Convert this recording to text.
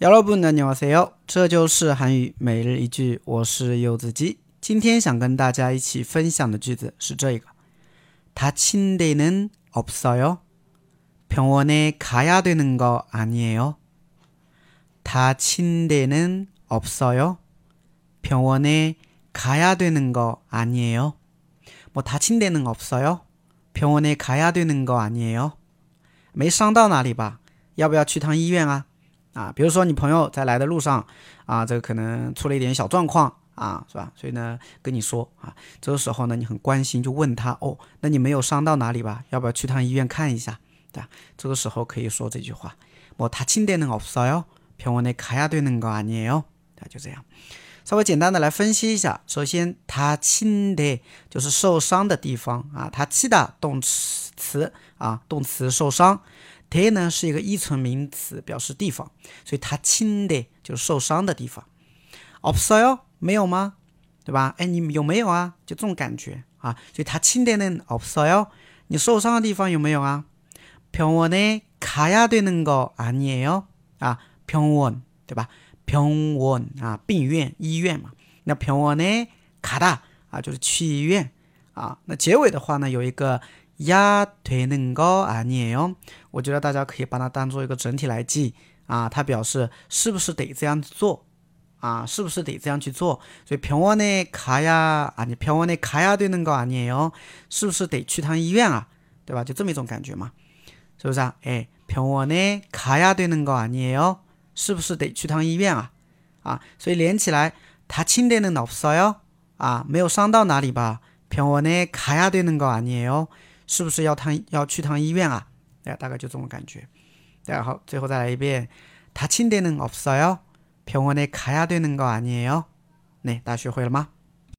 여러분안녕하세요，这就是韩语每日一句，我是柚子鸡。今天想跟大家一起分享的句子是这个：다친데는없어요병원에가야되는거아니에요다친데는없어요병원에가야되는거아니에요뭐다친데는없어요병원에가야되는거아니에요没伤到哪里吧？要不要去趟医院啊？ 啊，比如说你朋友在来的路上啊，这个可能出了一点小状况啊，是吧？所以呢，跟你说啊，这个时候呢，你很关心，就问他哦，那你没有伤到哪里吧？要不要去趟医院看一下？对吧？这个时候可以说这句话。뭐다친데는없어요병원에가야되는거아니에요啊，就这样。稍微简单的来分析一下。首先，다친 데， 就是受伤的地方啊。다치다动词啊，动词受伤。 대呢是一个依存名词，表示地方，所以它亲的就是受伤的地方。없어요没有吗？对吧？哎，你有没有啊？就这种感觉啊。所以它亲的呢없어 요， 你受伤的地方有没有啊？병원에가야되는거아니에요啊，병원对吧？병원啊，病院、医院嘛。那병원에가다啊，就是去医院啊。那结尾的话呢，有一个。 야되는거아니에 요？ 我觉得大家可以把它当做一个整体来记啊，它表示是不是得这样做啊？是不是得这样去做？所以병원에가야아니병원에가야되는거아니에 요？ 是不是得去趟医院啊？对吧？就这么一种感觉嘛，是不是啊？哎，병원에가야되는거아니에 요？ 是不是得去趟医院啊？啊，所以连起来，다친데는없어 요？ 啊，没有伤到哪里吧？병원에가야되는거아니에 요？ 是不是要趟要去趟医院啊？哎，大概就这种感觉。大家好，最后再来一遍。다친데는없어요병원에가야되는거아니에요 네，大家学会了吗？